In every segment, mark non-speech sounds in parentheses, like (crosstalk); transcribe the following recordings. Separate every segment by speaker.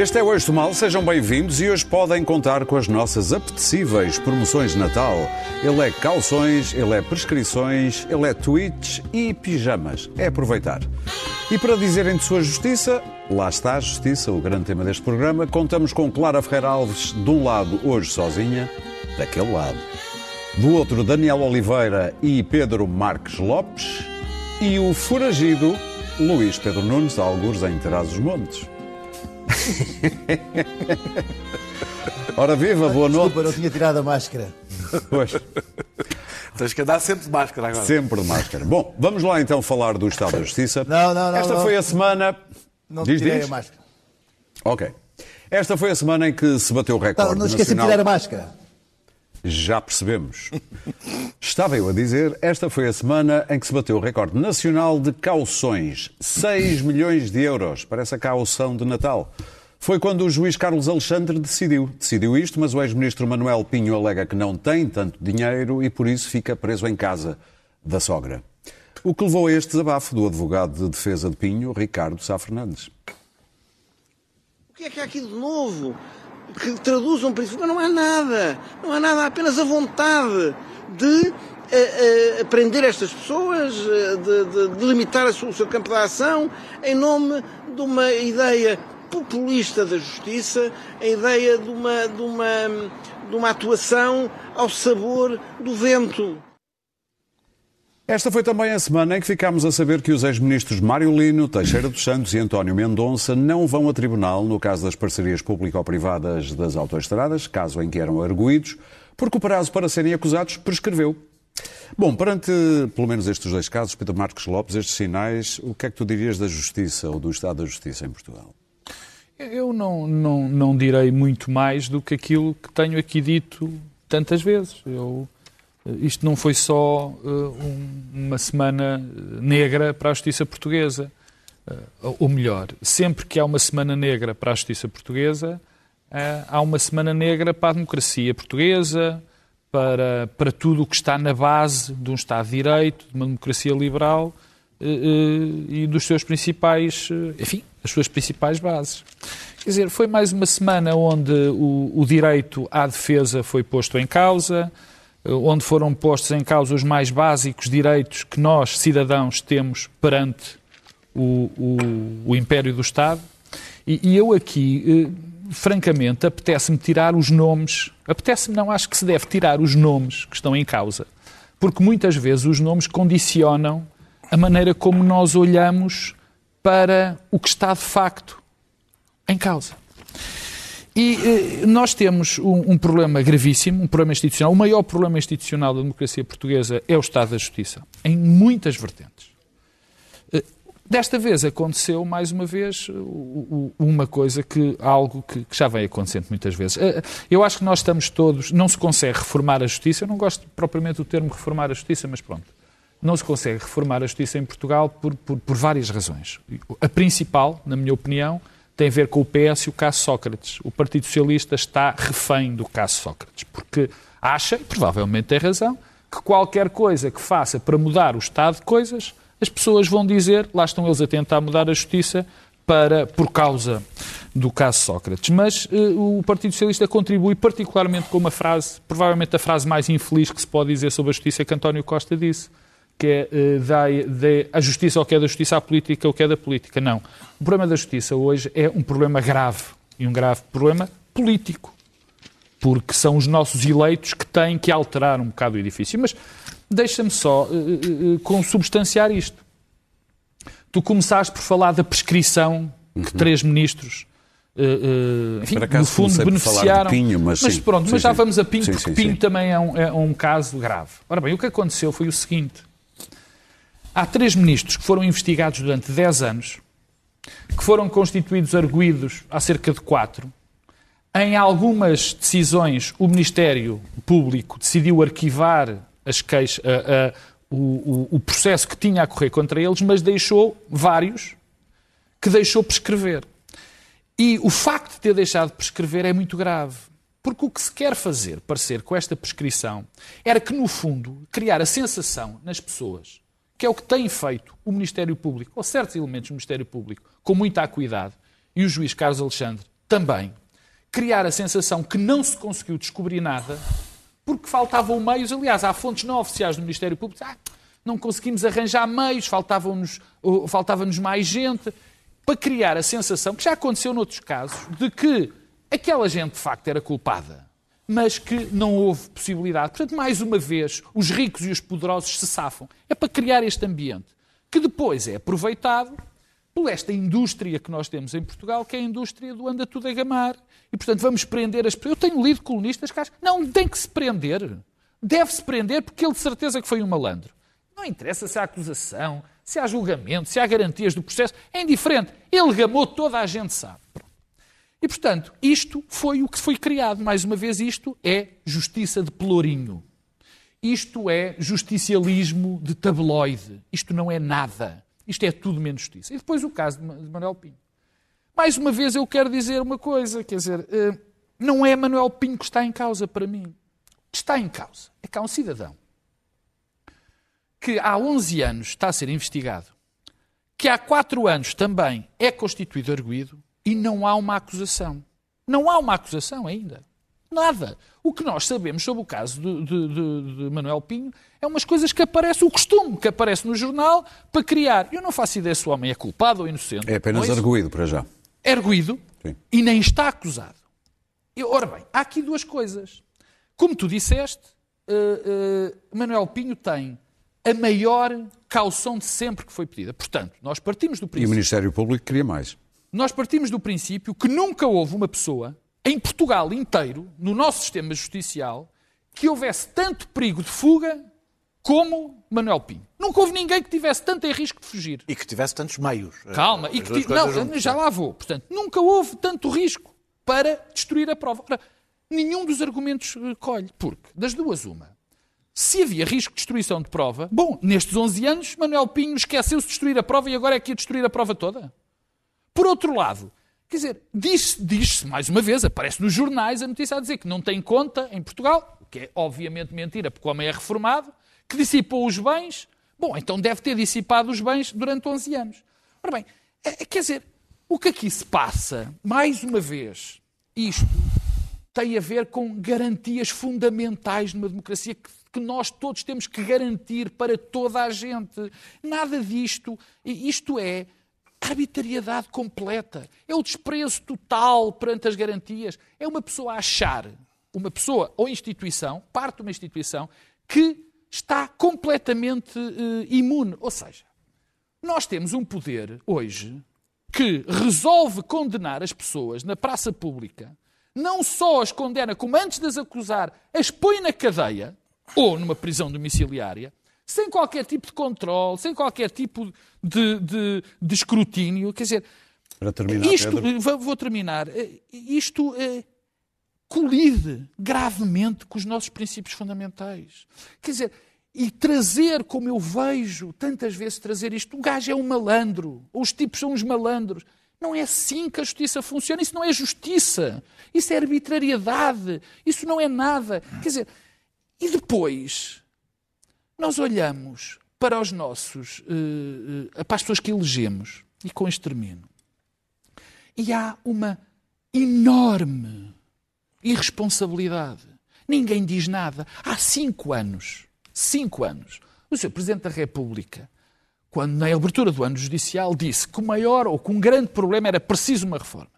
Speaker 1: Este é o Eixo do Mal, sejam bem-vindos e hoje podem contar com as nossas apetecíveis promoções de Natal. Ele é calções, ele é prescrições, ele é tweets e pijamas. É aproveitar. E para dizerem de sua justiça, lá está a justiça, o grande tema deste programa. Contamos com Clara Ferreira Alves, de um lado, hoje sozinha, daquele lado. Do outro, Daniel Oliveira e Pedro Marques Lopes. E o foragido, Luís Pedro Nunes, algures em Teraz-os-Montes. (laughs) Ora viva, boa noite.
Speaker 2: Desculpa, não tinha tirado a máscara.
Speaker 1: Pois,
Speaker 3: Tens que andar sempre de máscara agora.
Speaker 1: sempre de máscara. Bom, vamos lá então falar do Estado da Justiça.
Speaker 2: Não, não, não,
Speaker 1: Esta
Speaker 2: não.
Speaker 1: foi a semana.
Speaker 2: Não
Speaker 1: diz,
Speaker 2: tirei
Speaker 1: diz.
Speaker 2: a máscara.
Speaker 1: Ok. Esta foi a semana em que se bateu o
Speaker 2: Não,
Speaker 1: recorde
Speaker 2: não esqueci de
Speaker 1: nacional.
Speaker 2: tirar a máscara.
Speaker 1: Já percebemos. Estava eu a dizer, esta foi a semana em que se bateu o recorde nacional de cauções. 6 milhões de euros. Parece a caução de Natal. Foi quando o juiz Carlos Alexandre decidiu. Decidiu isto, mas o ex-ministro Manuel Pinho alega que não tem tanto dinheiro e por isso fica preso em casa da sogra. O que levou a este desabafo do advogado de defesa de Pinho, Ricardo Sá Fernandes.
Speaker 4: O que é que há aqui de novo? Que traduz um princípio? Não há nada. Não há nada, há apenas a vontade de eh, eh, prender estas pessoas, eh, de, de- de limitar a o seu campo de ação, em nome de uma ideia populista da justiça, a ideia de uma, de uma, de uma atuação ao sabor do vento.
Speaker 1: Esta foi também a semana em que ficámos a saber que os ex-ministros Mário Lino, Teixeira dos Santos e António Mendonça não vão a tribunal no caso das parcerias público-privadas das autoestradas, caso em que eram arguídos, porque o prazo para serem acusados prescreveu. Bom, perante pelo menos estes dois casos, Pedro Marcos Lopes, estes sinais, o que é que tu dirias da justiça ou do estado da justiça em Portugal?
Speaker 5: Eu não, não, não direi muito mais do que aquilo que tenho aqui dito tantas vezes. Eu, eh, isto não foi só eh, um- uma semana eh, negra para a justiça portuguesa. Eh, ou melhor, sempre que há uma semana negra para a justiça portuguesa, eh, há uma semana negra para a democracia portuguesa, para, para tudo o que está na base de um Estado de Direito, de uma democracia liberal e dos seus principais, enfim, as suas principais bases. Quer dizer, foi mais uma semana onde o, o direito à defesa foi posto em causa, eh, onde foram postos em causa os mais básicos direitos que nós, cidadãos, temos perante o, o, o império do Estado. E, e eu aqui, eh, francamente, apetece-me tirar os nomes, apetece-me não, acho que se deve tirar os nomes que estão em causa, porque muitas vezes os nomes condicionam a maneira como nós olhamos para o que está de facto em causa. E eh, nós temos um, um problema gravíssimo, um problema institucional. O maior problema institucional da democracia portuguesa é o Estado da Justiça, em muitas vertentes. Eh, Desta vez aconteceu, mais uma vez, uma coisa que, algo que, que já vem acontecendo muitas vezes. Eh, Eu acho que nós estamos todos, não se consegue reformar a justiça, eu não gosto propriamente do termo reformar a justiça, mas pronto. Não se consegue reformar a justiça em Portugal por, por, por várias razões. A principal, na minha opinião, tem a ver com o PS e o caso Sócrates. O Partido Socialista está refém do caso Sócrates, porque acha, e provavelmente tem razão, que qualquer coisa que faça para mudar o estado de coisas, as pessoas vão dizer, lá estão eles a tentar mudar a justiça para, por causa do caso Sócrates. Mas eh, o Partido Socialista contribui particularmente com uma frase, provavelmente a frase mais infeliz que se pode dizer sobre a justiça que António Costa disse, que é eh, dê a justiça ao que é da justiça, à política ao que é da política. Não. O problema da justiça hoje é um problema grave, e um grave problema político porque são os nossos eleitos que têm que alterar um bocado o edifício. Mas deixa-me só eh, eh, consubstanciar isto. Tu começaste por falar da prescrição que três ministros, eh, eh, enfim, no fundo, beneficiaram.
Speaker 1: Pinho, mas sim.
Speaker 5: pronto,
Speaker 1: Sim,
Speaker 5: mas já
Speaker 1: sim.
Speaker 5: vamos a Pinho, porque Pinho também é um, é um caso grave. Ora bem, o que aconteceu foi o seguinte. Há três ministros que foram investigados durante 10 anos, que foram constituídos arguídos há cerca de quatro. Em algumas decisões, o Ministério Público decidiu arquivar as a- a- o, o- o processo que tinha a correr contra eles, mas deixou vários que deixou prescrever. E o facto de ter deixado de prescrever é muito grave. Porque o que se quer fazer, parecer, com esta prescrição, era que, no fundo, criar a sensação nas pessoas, que é o que tem feito o Ministério Público, ou certos elementos do Ministério Público, com muita acuidade, e o juiz Carlos Alexandre também criar a sensação que não se conseguiu descobrir nada porque faltavam meios. Aliás, há fontes não oficiais do Ministério Público. Ah, não conseguimos arranjar meios, faltavam-nos faltava mais gente, para criar a sensação, que já aconteceu noutros casos, de que aquela gente de facto era culpada, mas que não houve possibilidade. Portanto, mais uma vez, os ricos e os poderosos se safam. É para criar este ambiente, que depois é aproveitado por esta indústria que nós temos em Portugal, que é a indústria do anda tudo a gamar. E, portanto, vamos prender as pessoas. Eu tenho lido colunistas que acham, não, tem que se prender. Deve-se prender porque ele de certeza que foi um malandro. Não interessa se há acusação, se há julgamento, se há garantias do processo, é indiferente. Ele gamou, toda a gente sabe. E, portanto, isto foi o que foi criado. Mais uma vez, isto é justiça de pelourinho. Isto é justicialismo de tabloide. Isto não é nada. Isto é tudo menos justiça. E depois o caso de Manuel Pinho. Mais uma vez eu quero dizer uma coisa, quer dizer, eh, não é Manuel Pinho que está em causa para mim. Está em causa. É cá um cidadão que há 11 anos está a ser investigado, que há 4 anos também é constituído arguído e não há uma acusação. Não há uma acusação ainda. Nada. O que nós sabemos sobre o caso de, de, de, de, Manuel Pinho é umas coisas que aparece, o costume que aparece no jornal para criar. Eu não faço ideia se o homem é culpado ou inocente.
Speaker 1: É apenas é arguído para já.
Speaker 5: É arguído Sim. e nem está acusado. E, ora bem, há aqui duas coisas. Como tu disseste, uh, uh, Manuel Pinho tem a maior caução de sempre que foi pedida. Portanto, nós partimos do princípio.
Speaker 1: E o Ministério Público queria mais.
Speaker 5: Nós partimos do princípio que nunca houve uma pessoa, em Portugal inteiro, no nosso sistema justicial, que houvesse tanto perigo de fuga como Manuel Pinho. Nunca houve ninguém que tivesse tanto em risco de fugir.
Speaker 3: E que tivesse tantos meios.
Speaker 5: Calma, e que não, já lá vou. Portanto, nunca houve tanto risco para destruir a prova. Ora, nenhum dos argumentos eh, colhe, porque das duas uma se havia risco de destruição de prova, bom, nestes 11 anos, Manuel Pinho esqueceu-se de destruir a prova e agora é que ia destruir a prova toda. Por outro lado, quer dizer, diz-se, diz mais uma vez, aparece nos jornais a notícia a dizer que não tem conta em Portugal, o que é obviamente mentira, porque o homem é reformado, que dissipou os bens. Bom, então deve ter dissipado os bens durante 11 anos. Ora bem, é, é, quer dizer, o que aqui se passa, mais uma vez, isto tem a ver com garantias fundamentais numa democracia que que nós todos temos que garantir para toda a gente. Nada disto. Isto é arbitrariedade completa. É o desprezo total perante as garantias. É uma pessoa achar, uma pessoa ou instituição, parte de uma instituição, que está completamente uh, imune. Ou seja, nós temos um poder hoje que resolve condenar as pessoas na praça pública, não só as condena, como antes de as acusar, as põe na cadeia, ou numa prisão domiciliária, sem qualquer tipo de controle, sem qualquer tipo de, de, de escrutínio. Quer dizer,
Speaker 1: Para terminar,
Speaker 5: isto, vou, vou, terminar, eh, isto é, colide gravemente com os nossos princípios fundamentais. Quer dizer, e trazer, como eu vejo tantas vezes trazer isto, o gajo é um malandro, ou os tipos são uns malandros. Não é assim que a justiça funciona. Isso não é justiça. Isso é arbitrariedade. Isso não é nada. Quer dizer, e depois, nós olhamos para os nossos, uh, uh, para as pessoas que elegemos, e com este termino, e há uma enorme irresponsabilidade. Ninguém diz nada. Há cinco anos, cinco anos, o Sr. Presidente da República, quando na abertura do ano judicial, disse que o maior ou que um grande problema era preciso uma reforma.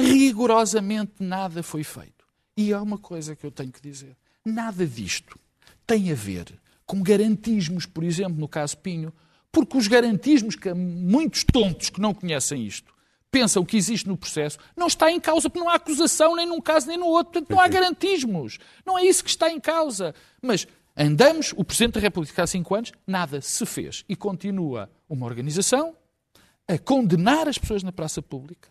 Speaker 5: Rigorosamente nada foi feito. E há uma coisa que eu tenho que dizer. Nada disto tem a ver com garantismos, por exemplo, no caso Pinho, porque os garantismos que muitos tontos que não conhecem isto pensam que existe no processo, não está em causa, porque não há acusação nem num caso nem no outro. Portanto, não há garantismos. Não é isso que está em causa. Mas andamos, o Presidente da República há cinco anos, nada se fez. E continua uma organização a condenar as pessoas na praça pública,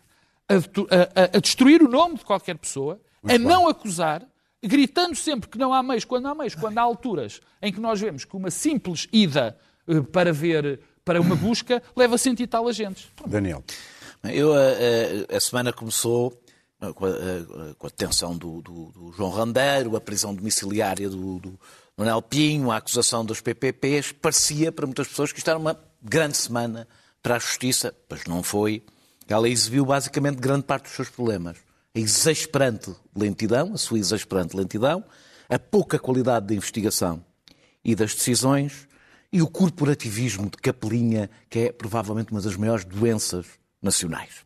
Speaker 5: a, a, a destruir o nome de qualquer pessoa, Muito a bem. não acusar, gritando sempre que não há meios, quando há meios, quando há alturas em que nós vemos que uma simples ida eh, para ver, para uma busca, leva cento e tal agentes.
Speaker 1: Daniel.
Speaker 3: Eu, a, eh, a, eh, a semana começou com a, com a detenção do, do, do, João Randeiro, a prisão domiciliária do, do Manuel Pinho, a acusação dos PPPs. Parecia para muitas pessoas que isto era uma grande semana para a justiça, mas não foi. Ela exibiu basicamente grande parte dos seus problemas. A exasperante lentidão, a sua exasperante lentidão, a pouca qualidade da investigação e das decisões e o corporativismo de capelinha, que é provavelmente uma das maiores doenças nacionais.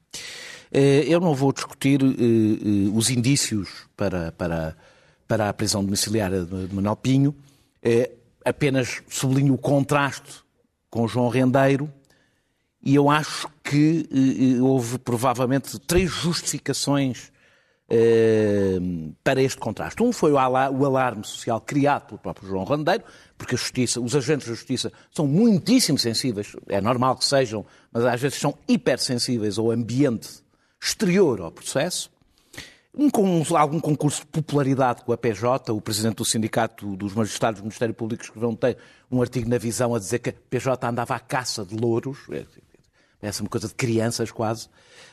Speaker 3: Eh, eu não vou discutir eh, eh, os indícios para, para, para a prisão domiciliária de Manuel Pinho, apenas sublinho o contraste com João Rendeiro e eu acho que houve provavelmente três justificações para este contraste. Um foi o alarme social criado pelo próprio João Rendeiro, porque a justiça, os agentes da justiça são muitíssimo sensíveis, é normal que sejam, mas às vezes são hipersensíveis ao ambiente exterior ao processo. Um, algum concurso de popularidade com a PJ, o presidente do Sindicato dos Magistrados do Ministério Público escreveu um artigo na visão a dizer que a PJ andava à caça de louros, essa é uma coisa de crianças quase.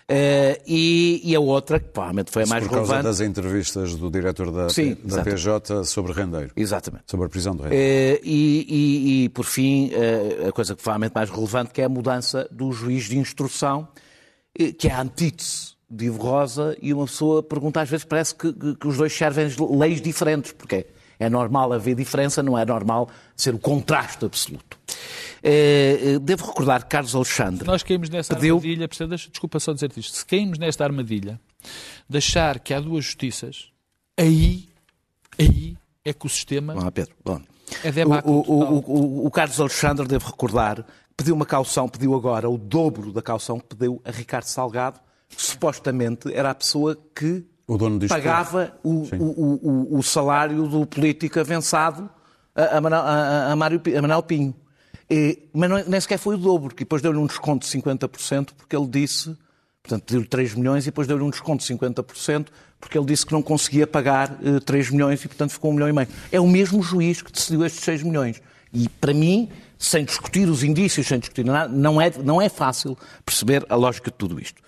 Speaker 3: Uh, e, e, a outra, que provavelmente foi a mais
Speaker 1: relevante. Por
Speaker 3: causa
Speaker 1: das entrevistas do diretor da, Sim, da PJ sobre Rendeiro.
Speaker 3: Exatamente.
Speaker 1: Sobre a prisão do Rendeiro.
Speaker 3: Uh, e, e, e, por fim, uh, a coisa que provavelmente mais relevante, que é a mudança do juiz de instrução, que é a antítese de Ivo Rosa, e uma pessoa pergunta às vezes, parece que, que, que os dois servem leis diferentes, porque é normal haver diferença, não é normal ser o contraste absoluto. Eh, eh, devo recordar que Carlos Alexandre.
Speaker 5: Nós caímos nessa pediu... armadilha, desculpa só dizer isto, se caímos nesta armadilha de achar que há duas justiças, aí, aí é que o sistema.
Speaker 3: Bom, Pedro, bom.
Speaker 5: É
Speaker 3: o, o, o, o, Carlos Alexandre, devo recordar, pediu uma caução, pediu agora o dobro da caução que pediu a Ricardo Salgado, que supostamente era a pessoa que pagava o, o, o, salário do político avançado a, a, a, a, Mário, a Manuel Pinho. Mas não, nem sequer foi o dobro, porque depois deu-lhe um desconto de 50%, porque ele disse, portanto, deu-lhe 3 milhões e depois deu-lhe um desconto de 50%, porque ele disse que não conseguia pagar uh, eh, 3 milhões e, portanto, ficou um milhão e meio. É o mesmo juiz que decidiu estes 6 milhões. E, para mim, sem discutir os indícios, sem discutir nada, não é, não é fácil perceber a lógica de tudo isto.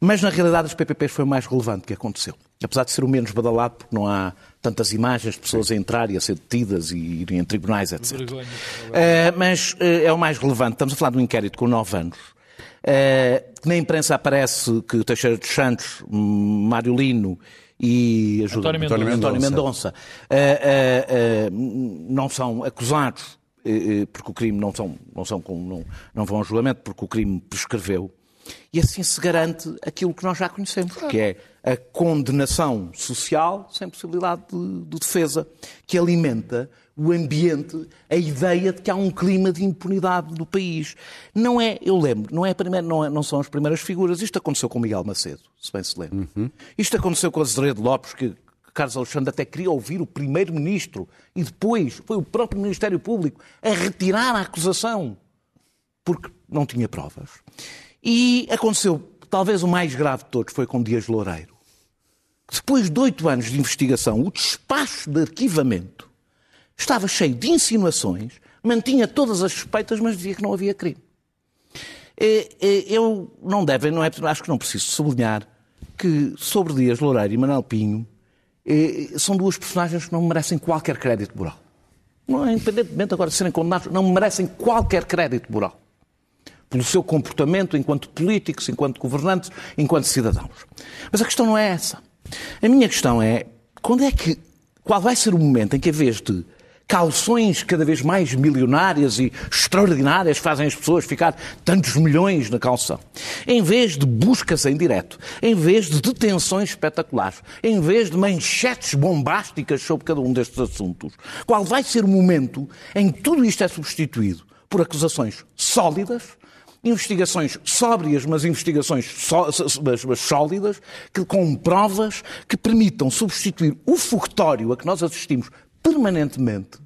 Speaker 3: Mas, na realidade, os PPPs foi o mais relevante que aconteceu. Apesar de ser o menos badalado, porque não há tantas imagens de pessoas a entrar e a ser detidas e irem em tribunais, etc. Uh, mas uh, é o mais relevante. Estamos a falar de um inquérito com nove anos. Uh, na imprensa aparece que Teixeira dos Santos, Mário Lino e
Speaker 5: ajuda, António Mendonça,
Speaker 3: António Mendonça não são acusados porque o crime não, são, não, são, não, não vão ao julgamento porque o crime prescreveu. E assim se garante aquilo que nós já conhecemos, que é a condenação social sem possibilidade de, de, defesa, que alimenta o ambiente, a ideia de que há um clima de impunidade no país. Não é, eu lembro, não, é primeira, não, é, não são as primeiras figuras. Isto aconteceu com Miguel Macedo, se bem se lembra. Uhum. Isto aconteceu com Azeredo Lopes, que Carlos Alexandre até queria ouvir o primeiro-ministro e depois foi o próprio Ministério Público a retirar a acusação porque não tinha provas. E aconteceu, talvez o mais grave de todos, foi com Dias Loureiro. Depois de oito anos de investigação, o despacho de arquivamento estava cheio de insinuações, mantinha todas as suspeitas, mas dizia que não havia crime. Eu não devem, não é, acho que não preciso sublinhar que sobre Dias Loureiro e Manuel Pinho são duas personagens que não merecem qualquer crédito moral. Não, independentemente agora de serem condenados, não merecem qualquer crédito moral pelo seu comportamento enquanto políticos, enquanto governantes, enquanto cidadãos. Mas a questão não é essa. A minha questão é quando é que, qual vai ser o momento em que, a vez de calções cada vez mais milionárias e extraordinárias fazem as pessoas ficar tantos milhões na calção. Em vez de buscas em direto, em vez de detenções espetaculares, em vez de manchetes bombásticas sobre cada um destes assuntos, qual vai ser o momento em que tudo isto é substituído por acusações sólidas, investigações sóbrias, mas investigações só, mas, mas sólidas, que, com provas que permitam substituir o fogotório a que nós assistimos permanentemente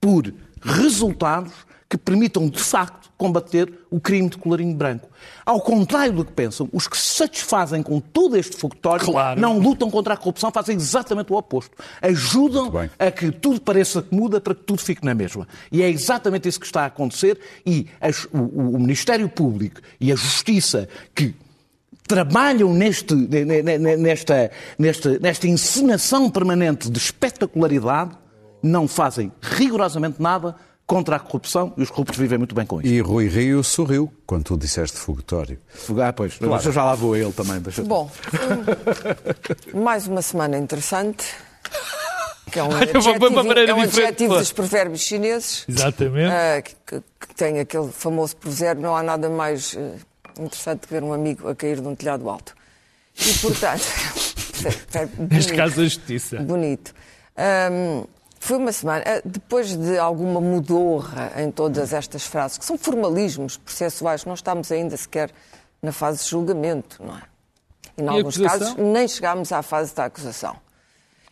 Speaker 3: por resultados que permitam, de facto, combater o crime de colarinho branco. Ao contrário do que pensam, os que se satisfazem com todo este fogotório claro. não lutam contra a corrupção, fazem exatamente o oposto. Ajudam a que tudo pareça que muda para que tudo fique na mesma. E é exatamente isso que está a acontecer e as, o, o Ministério Público e a Justiça que trabalham neste, nesta, nesta, nesta encenação permanente de espetacularidade não fazem rigorosamente nada contra a corrupção e os corruptos vivem muito bem com isso.
Speaker 1: E Rui Rio sorriu quando tu disseste fogatório.
Speaker 3: Ah, pois, claro. eu já lá vou a ele também. Deixa
Speaker 2: Bom, mais uma semana interessante. Que é um (laughs) adjetivo,
Speaker 5: maneira
Speaker 2: é um adjetivo dos provérbios chineses.
Speaker 5: Exatamente.
Speaker 2: ah, que, que- que tem aquele famoso provérbio: não há nada mais eh, interessante que ver um amigo a cair de um telhado alto. E, portanto, (laughs) é- é
Speaker 5: Neste
Speaker 2: bonito.
Speaker 5: caso, a justiça.
Speaker 2: Bonito. Ahm, foi uma semana, ah, depois de alguma mudorra em todas estas frases, que são formalismos processuais, não estamos ainda sequer na fase de julgamento, não é? E, em
Speaker 5: E
Speaker 2: alguns casos, nem chegámos à fase da acusação.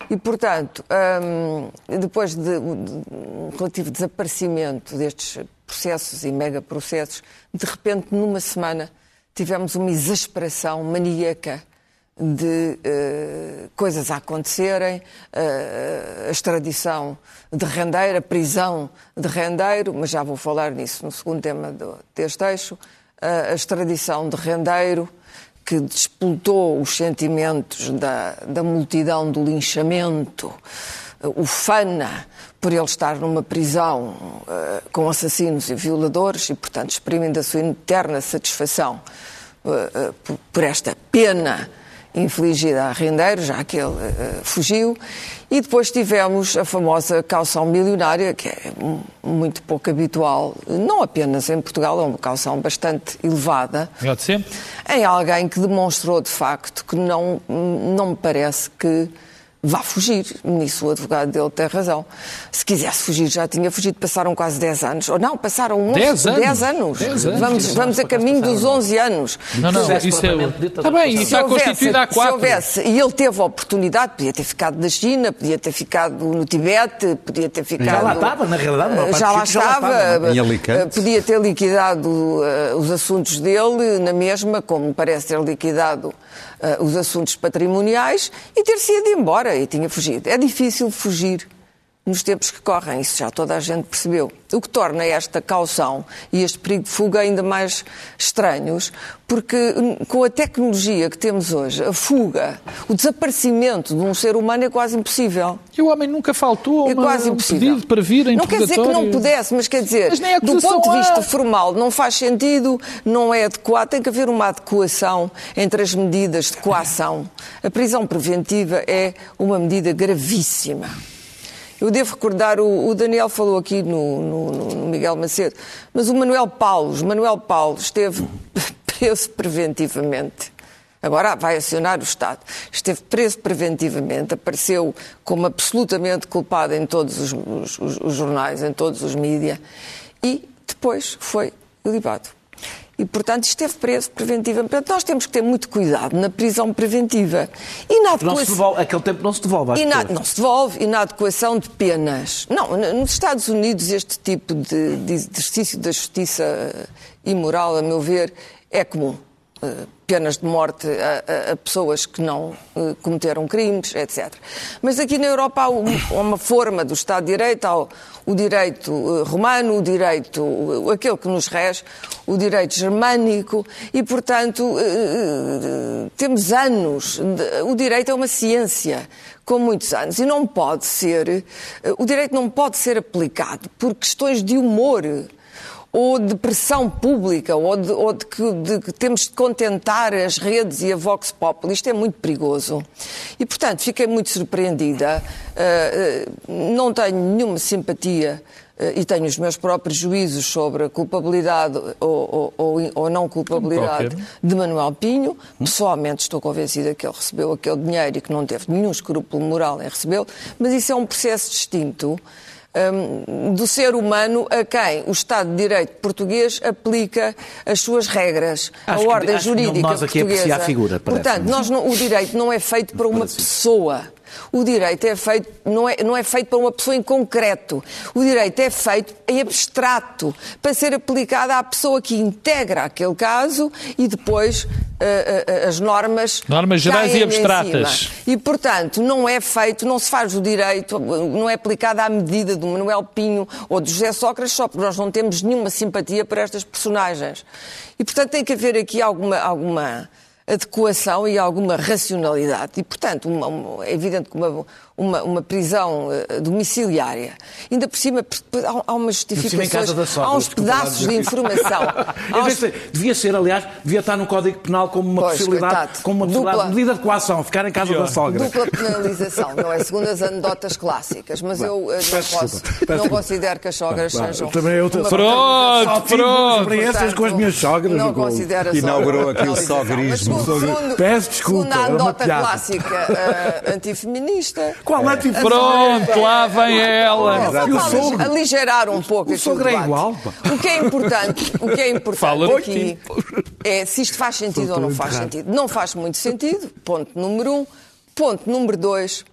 Speaker 2: E, portanto, ahm, depois de, de um relativo desaparecimento destes processos e megaprocessos, de repente, numa semana, tivemos uma exasperação maníaca de eh, coisas a acontecerem, a extradição de rendeiro, a prisão de rendeiro, mas já vou falar nisso no segundo tema do, deste eixo, eh, a extradição de rendeiro, que despoltou os sentimentos da, da multidão do linchamento, eh, o fana por ele estar numa prisão com assassinos e violadores e, portanto, exprimindo a sua eterna satisfação por, por esta pena infligida a Rendeiro, já que ele eh, fugiu. E depois tivemos a famosa caução milionária, que é mu- muito pouco habitual, não apenas em Portugal, é uma caução bastante elevada,
Speaker 5: Melhor de sempre.
Speaker 2: em alguém que demonstrou de facto que não, não me parece que vá fugir. Nisso o advogado dele tem razão. Se quisesse fugir, já tinha fugido. Passaram quase 10 anos. Ou não, passaram 11,
Speaker 5: 10 anos?
Speaker 2: 10 anos.
Speaker 5: 10 anos.
Speaker 2: Vamos, vamos a caminho dos 11 anos.
Speaker 5: Não, não,
Speaker 3: Fizeste
Speaker 5: isso é. Está bem, isso
Speaker 2: Se
Speaker 5: está
Speaker 2: houvesse-
Speaker 5: constituído há
Speaker 2: Se
Speaker 5: quatro.
Speaker 2: houvesse, e ele teve a oportunidade, podia ter ficado na China, podia ter ficado no Tibete, podia ter ficado.
Speaker 3: Já lá estava, na realidade,
Speaker 2: Já lá
Speaker 3: sítios já lá
Speaker 2: estava.
Speaker 3: estava,
Speaker 1: Em Alicante.
Speaker 2: eh, Podia ter liquidado eh, os assuntos dele na mesma, como parece ter liquidado eh, os assuntos patrimoniais, e ter-se ido embora e tinha fugido. É difícil fugir nos tempos que correm, isso já toda a gente percebeu. O que torna esta caução e este perigo de fuga ainda mais estranhos, porque hum, com a tecnologia que temos hoje, a fuga, o desaparecimento de um ser humano é quase impossível.
Speaker 5: E o homem nunca faltou a
Speaker 2: É quase
Speaker 5: um
Speaker 2: impossível.
Speaker 5: pedido para vir em
Speaker 2: não quer dizer que não pudesse, mas quer dizer,
Speaker 5: Mas
Speaker 2: do ponto de vista formal, não faz sentido, não é adequado, tem que haver uma adequação entre as medidas de coação. A prisão preventiva é uma medida gravíssima. Eu devo recordar, o, o Daniel falou aqui no, no- no Miguel Macedo, mas o Manuel Paulo, o Manuel Paulo esteve (laughs) preso preventivamente. Agora vai acionar o Estado. Esteve preso preventivamente, apareceu como absolutamente culpado em todos os, os- os- os jornais, em todos os mídias, e depois foi libado. E, portanto, esteve preso preventivamente. Portanto, nós temos que ter muito cuidado na prisão preventiva. E na
Speaker 3: Não se
Speaker 2: adequação-
Speaker 3: devolve, aquele tempo não se devolve.
Speaker 2: e na- não se devolve, e na adequação de penas. Não, nos Estados Unidos este tipo de, de exercício da justiça eh, imoral, a meu ver, é comum. Eh, Penas de morte a, a- a pessoas que não eh, cometeram crimes, etc. Mas aqui na Europa há um- uma forma do Estado de Direito, há o, o direito eh, romano, o direito, aquele que nos rege, o direito germânico, e, portanto, temos anos. de- o direito é uma ciência com muitos anos e não pode ser, o direito não pode ser aplicado por questões de humor ou de pressão pública, ou de, ou de que, de que temos de contentar as redes e a Vox Populi. Isto é muito perigoso. E, portanto, fiquei muito surpreendida. Eh, não tenho nenhuma simpatia eh, e tenho os meus próprios juízos sobre a culpabilidade ou, ou- ou- não culpabilidade de Manuel Pinho. Pessoalmente estou convencida que ele recebeu aquele dinheiro e que não teve nenhum escrúpulo moral em recebê-lo, mas isso é um processo distinto hum, do ser humano a quem o Estado de Direito português aplica as suas regras,
Speaker 3: Acho
Speaker 2: a
Speaker 3: que-
Speaker 2: ordem
Speaker 3: que
Speaker 2: jurídica
Speaker 3: nós aqui aprecia
Speaker 2: portuguesa.
Speaker 3: a figura.
Speaker 2: Portanto, nós não- o direito não é feito para uma pessoa. O direito é feito, não, é, não é feito para uma pessoa em concreto. O direito é feito em abstrato, para ser aplicado à pessoa que integra aquele caso e depois eh, eh, as normas.
Speaker 5: Normas gerais e abstratas.
Speaker 2: E, portanto, não é feito, não se faz o direito, não é aplicado à medida do Manuel Pinho ou do José Sócrates, só porque nós não temos nenhuma simpatia por estas personagens. E, portanto, tem que haver aqui alguma. alguma adequação e alguma racionalidade. E, portanto, uma- uma- é evidente que uma, uma, uma prisão uh, domiciliária, ainda por cima há, há umas justificações,
Speaker 3: sogra,
Speaker 2: há uns pedaços de informação. (laughs)
Speaker 3: uns... devia ser, aliás, devia estar no Código Penal como uma pois, possibilidade, coitado, como uma possibilidade dupla, medida de coação, ficar em casa Pior. da sogra.
Speaker 2: Dupla penalização, não é? Segundo as anedotas clássicas, mas eu uh, não, posso, não considero que as sogras sejam.
Speaker 3: Também eu
Speaker 2: uma
Speaker 3: pronto, pronto.
Speaker 2: experiências
Speaker 3: com as minhas sogras.
Speaker 2: Não considero
Speaker 1: Inaugurou aqui o sogrismo.
Speaker 3: Peço desculpa.
Speaker 2: Segundo a anedota clássica uh, antifeminista.
Speaker 3: Qual é. antifeminista?
Speaker 5: Pronto, lá vem ela.
Speaker 2: Só aligerar um pouco
Speaker 3: o sogro é igual.
Speaker 2: O que é importante, o que é importante Fala aqui é se isto faz sentido ou não faz sentido. Não faz muito sentido, ponto número um. Ponto número dois.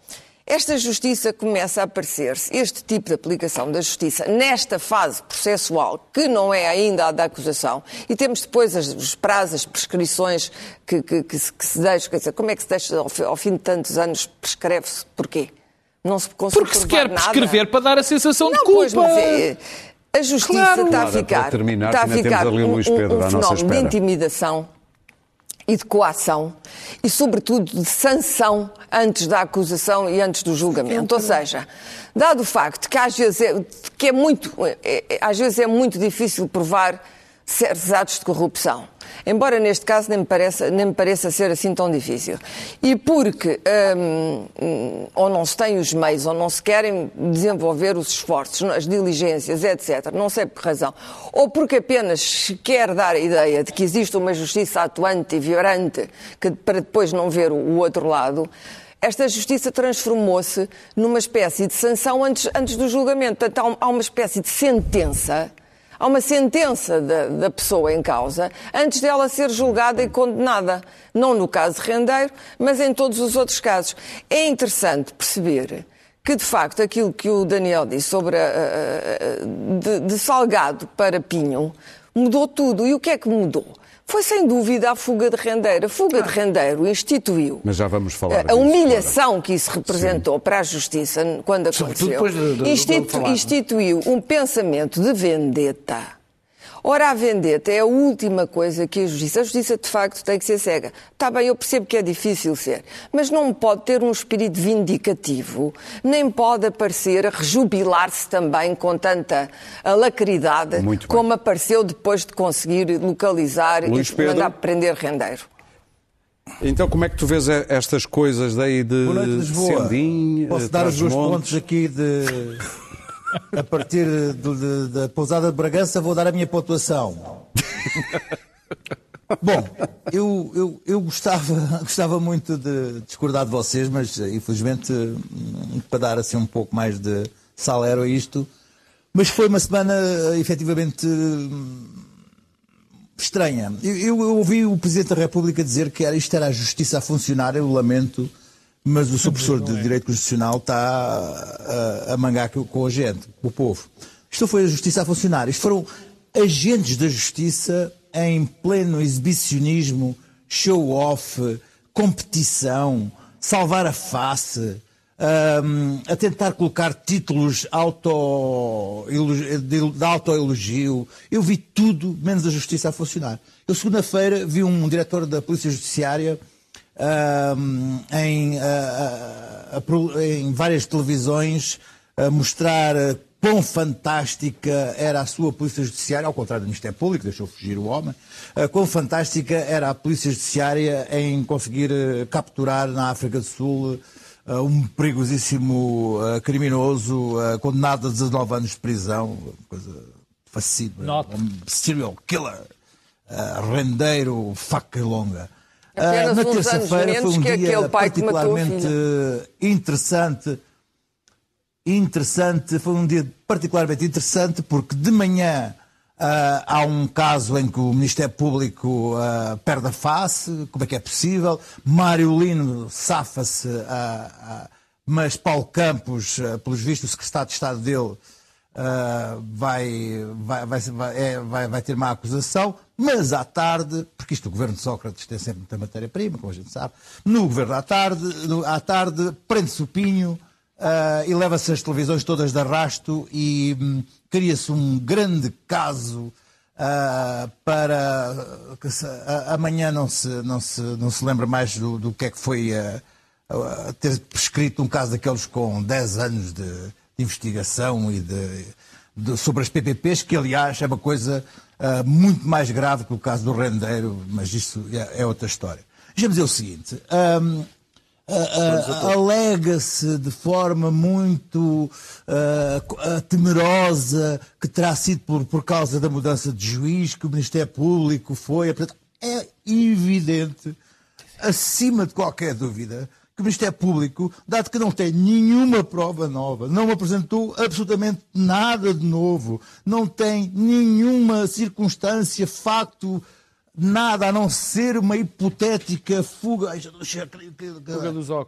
Speaker 2: Esta justiça começa a aparecer-se, este tipo de aplicação da justiça, nesta fase processual, que não é ainda a da acusação, e temos depois as, os prazos, as prescrições que, que, que, se, que se deixam, quer dizer, como é que se deixa ao, ao fim de tantos anos, prescreve-se? Porquê?
Speaker 5: Não se consegue Porque se quer nada. prescrever para dar a sensação
Speaker 2: não,
Speaker 5: de culpa.
Speaker 2: Pois, mas é, a justiça claro. está a ficar, terminar, está a ficar um, um, um fenómeno de intimidação e de coação e, sobretudo, de sanção antes da acusação e antes do julgamento. Ou seja, dado o facto que às vezes é, que é muito, é, é, às vezes é muito difícil provar certos atos de corrupção embora neste caso nem me pareça, nem me pareça ser assim tão difícil. E porque hum, ou não se tem os meios, ou não se querem desenvolver os esforços, as diligências, etc., não sei por que razão, ou porque apenas se quer dar a ideia de que existe uma justiça atuante e violante que, para depois não ver o outro lado, esta justiça transformou-se numa espécie de sanção antes, antes do julgamento. Portanto, há uma espécie de sentença há uma sentença da, da, pessoa em causa antes dela ser julgada e condenada. Não no caso de Rendeiro, mas em todos os outros casos. É interessante perceber que, de facto, aquilo que o Daniel disse sobre a, a, a, de, de Salgado para Pinho mudou tudo. E o que é que mudou? Foi sem dúvida a fuga de rendeiro. A fuga ah. de rendeiro instituiu.
Speaker 1: Mas já vamos falar.
Speaker 2: A, humilhação que isso representou Sim. para a justiça quando aconteceu. De, de, institu, instituiu um pensamento de vendetta Ora, a vendetta é a última coisa que a justiça. A justiça, de facto, tem que ser cega. Está bem, eu percebo que é difícil ser, mas não pode ter um espírito vindicativo, nem pode aparecer a rejubilar-se também com tanta alacridade como apareceu depois de conseguir localizar Luís e Pedro. mandar prender rendeiro.
Speaker 1: Então, como é que tu vês estas coisas daí de
Speaker 6: Boa noite, Lisboa.
Speaker 1: Sendim,
Speaker 6: Posso dar os dois pontos aqui de (laughs) a partir da pousada de Bragança, vou dar a minha pontuação. (laughs) Bom, eu, eu, eu gostava, (laughs) gostava muito de discordar de vocês, mas infelizmente para dar assim um pouco mais de salero a isto, mas foi uma semana efetivamente estranha. Eu, eu, ouvi o Presidente da República dizer que era, isto era a justiça a funcionar, eu lamento mas o seu professor de Direito Constitucional está a, a mangar com a gente, com o povo. Isto foi a justiça a funcionar. Isto foram agentes da justiça em pleno exibicionismo, show-off, competição, salvar a face, um, a tentar colocar títulos auto, de autoelogio. Eu vi tudo menos a justiça a funcionar. Eu, segunda-feira, vi um diretor da Polícia Judiciária em, em, várias televisões a mostrar quão fantástica era a sua Polícia Judiciária, ao contrário do Ministério Público, deixou fugir o homem, quão fantástica era a Polícia Judiciária em conseguir eh, capturar na África do Sul um perigosíssimo criminoso condenado a 19 anos de prisão, coisa fascínua, um serial killer, rendeiro, faca longa.
Speaker 2: Apenas uh, na terça-feira foi um dia
Speaker 6: particularmente interessante. Interessante, foi um dia particularmente interessante porque de manhã uh, há um caso em que o Ministério Público uh, perde a face, como é que é possível? Mário Lino safa-se, mas Paulo Campos, pelos vistos, o secretário de Estado dele uh, vai, vai, vai, é, vai, vai ter uma acusação, mas à tarde, porque isto o governo de Sócrates tem sempre muita matéria-prima, como a gente sabe, no governo à tarde, no, à tarde prende-se o pinho uh, e leva-se as televisões todas de arrasto e um, cria-se um grande caso Uh, para que se, amanhã não se, não, se, não se lembra mais do, do que é que foi ter prescrito um caso daqueles com 10 anos de, de investigação e de, de, sobre as PPPs, que aliás é uma coisa uh, muito mais grave que o caso do rendeiro, mas isso é, é outra história. Vamos dizer o seguinte. Um, alega-se de forma muito uh, temerosa que terá sido por, por causa da mudança de juiz que o Ministério Público foi. É evidente, acima de qualquer dúvida, que o Ministério Público, dado que não tem nenhuma prova nova, não apresentou absolutamente nada de novo, não tem nenhuma circunstância, facto nada a não ser uma hipotética fuga,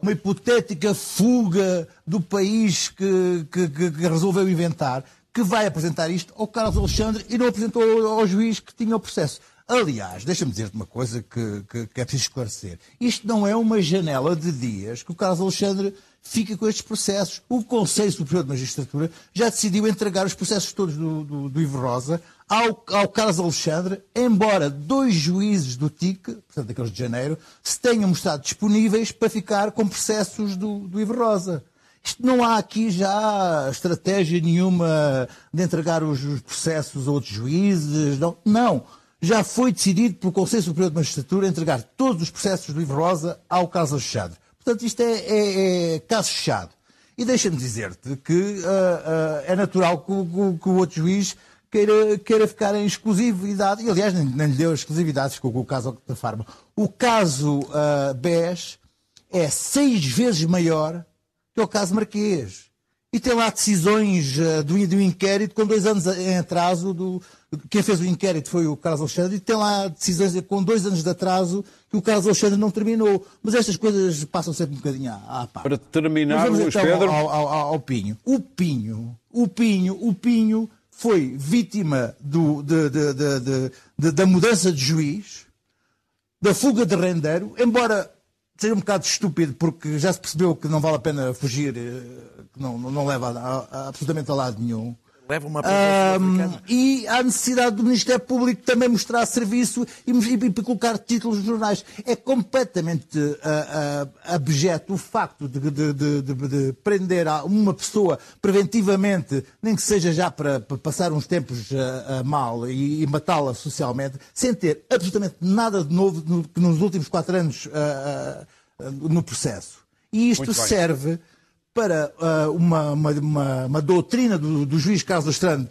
Speaker 6: uma hipotética fuga do país que, que, que, resolveu inventar, que vai apresentar isto ao Carlos Alexandre e não apresentou ao juiz que tinha o processo. Aliás, deixa-me dizer-te uma coisa que, que, que, é preciso esclarecer. Isto não é uma janela de dias que o Carlos Alexandre fica com estes processos. O Conselho Superior de Magistratura já decidiu entregar os processos todos do, do, do Ivo Rosa ao, ao Carlos Alexandre, embora dois juízes do TIC, portanto aqueles de janeiro, se tenham mostrado disponíveis para ficar com processos do, do Ivo Rosa. Isto não há aqui já estratégia nenhuma de entregar os, os processos a outros juízes. Não. não. Já foi decidido pelo Conselho Superior de Magistratura entregar todos os processos do Ivo Rosa ao Carlos Alexandre. Portanto, isto é, é, é caso fechado. E deixa-me dizer-te que uh, uh, é natural que, que, que o outro juiz queira, queira ficar em exclusividade, e aliás nem, nem lhe deu exclusividade, ficou com o caso da Farma. O caso uh, BES é seis vezes maior que o caso Marquês. E tem lá decisões uh, do, do inquérito com dois anos em atraso. Do, quem fez o inquérito foi o Carlos Alexandre, e tem lá decisões com dois anos de atraso que o Carlos Alexandre não terminou. Mas estas coisas passam sempre um bocadinho à, à parte.
Speaker 1: Para terminar,
Speaker 6: Luís
Speaker 1: então Pedro...
Speaker 6: Ao, ao, ao, ao Pinho. O Pinho, o Pinho, o Pinho foi vítima do, de, de, de, da mudança de juiz, da fuga de rendeiro, embora seja um bocado estúpido, porque já se percebeu que não vale a pena fugir, eh, que não, não leva a, a, absolutamente a lado nenhum
Speaker 3: leva uma
Speaker 6: um, E há necessidade do Ministério Público também mostrar serviço e, e, e colocar títulos nos jornais. É completamente uh, uh, abjeto o facto de, de, de, de, prender uma pessoa preventivamente, nem que seja já para, para passar uns tempos uh, mal e, e matá-la socialmente, sem ter absolutamente nada de novo no, nos últimos quatro anos no processo. E isto serve para uh, uma, uma, uma, uma, doutrina do, do juiz Carlos Estrando,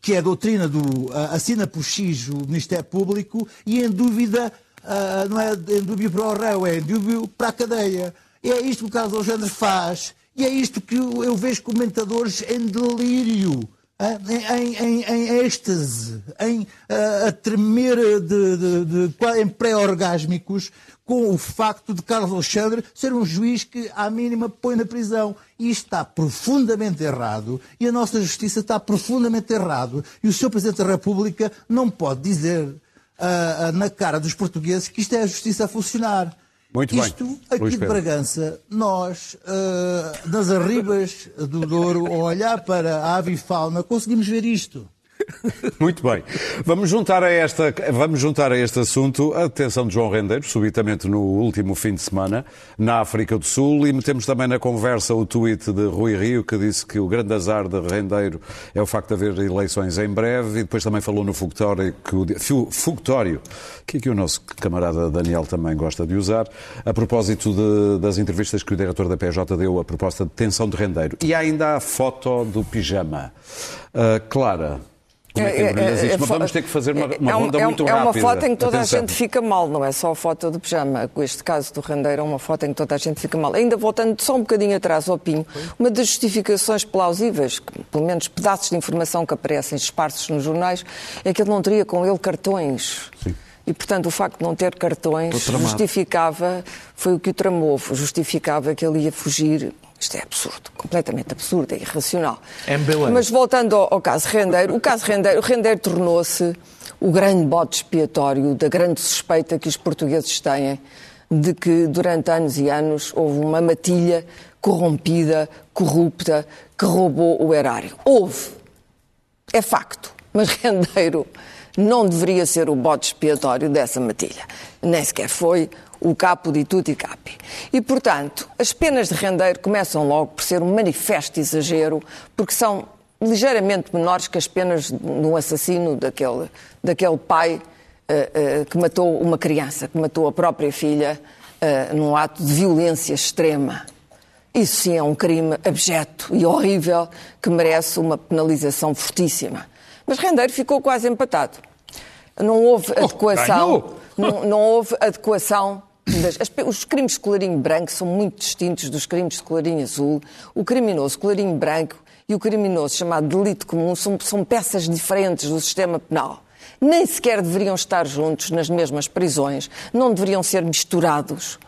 Speaker 6: que é a doutrina do uh, assina por X o Ministério Público, e em dúvida, uh, não é em dúvida para o réu, é em dúvida para a cadeia. E é isto que o Carlos Alexandre faz, e é isto que eu, eu vejo comentadores em delírio. Em, em, em, êxtase, em uh, a tremer de, de, de, em pré-orgásmicos, com o facto de Carlos Alexandre ser um juiz que, à mínima, põe na prisão. E isto está profundamente errado e a nossa justiça está profundamente errado. E o Sr. Presidente da República não pode dizer uh, uh, na cara dos portugueses que isto é a justiça a funcionar.
Speaker 1: Muito
Speaker 6: Isto,
Speaker 1: bem.
Speaker 6: aqui Luís de Bragança, nós, uh, nas arribas do Douro, ao olhar para a avifauna, conseguimos ver isto. (laughs)
Speaker 1: Muito bem. Vamos juntar, a esta, vamos juntar a este assunto a detenção de João Rendeiro, subitamente no último fim de semana, na África do Sul, e metemos também na conversa o tweet de Rui Rio, que disse que o grande azar de Rendeiro é o facto de haver eleições em breve, e depois também falou no Fugitório, que o, que aqui o nosso camarada Daniel também gosta de usar, a propósito de, das entrevistas que o diretor da PJ deu a proposta de detenção de Rendeiro. E ainda a foto do pijama. Uh, Clara, como é que é, é, é, Mas vamos ter que fazer uma, uma é, ronda
Speaker 2: é,
Speaker 1: muito
Speaker 2: rápida.
Speaker 1: É
Speaker 2: uma foto em que toda Atenção. a gente fica mal, não é só a foto do pijama. Com este caso do rendeiro, é uma foto em que toda a gente fica mal. Ainda voltando só um bocadinho atrás ao Pinho, uma das justificações plausíveis, que, pelo menos pedaços de informação que aparecem esparsos nos jornais, é que ele não teria com ele cartões. Sim. E, portanto, o facto de não ter cartões justificava, foi o que o tramou, justificava que ele ia fugir isto é absurdo, completamente absurdo, é irracional.
Speaker 3: É
Speaker 2: Mas voltando ao, ao, caso Rendeiro, o caso Rendeiro, Rendeiro tornou-se o grande bote expiatório da grande suspeita que os portugueses têm de que durante anos e anos houve uma matilha corrompida, corrupta, que roubou o erário. Houve. É facto. Mas Rendeiro não deveria ser o bote expiatório dessa matilha. Nem sequer foi o capo de tutti capi. E, portanto, as penas de rendeiro começam logo por ser um manifesto exagero, porque são ligeiramente menores que as penas de um assassino daquele, daquele pai uh, uh, que matou uma criança, que matou a própria filha uh, num ato de violência extrema. Isso sim é um crime abjeto e horrível que merece uma penalização fortíssima. Mas Rendeiro ficou quase empatado. Não houve
Speaker 5: Oh,
Speaker 2: adequação. não, não houve adequação. os crimes de colarinho branco são muito distintos dos crimes de colarinho azul. O criminoso colarinho branco e o criminoso chamado delito comum são, são peças diferentes do sistema penal. Nem sequer deveriam estar juntos nas mesmas prisões, não deveriam ser misturados.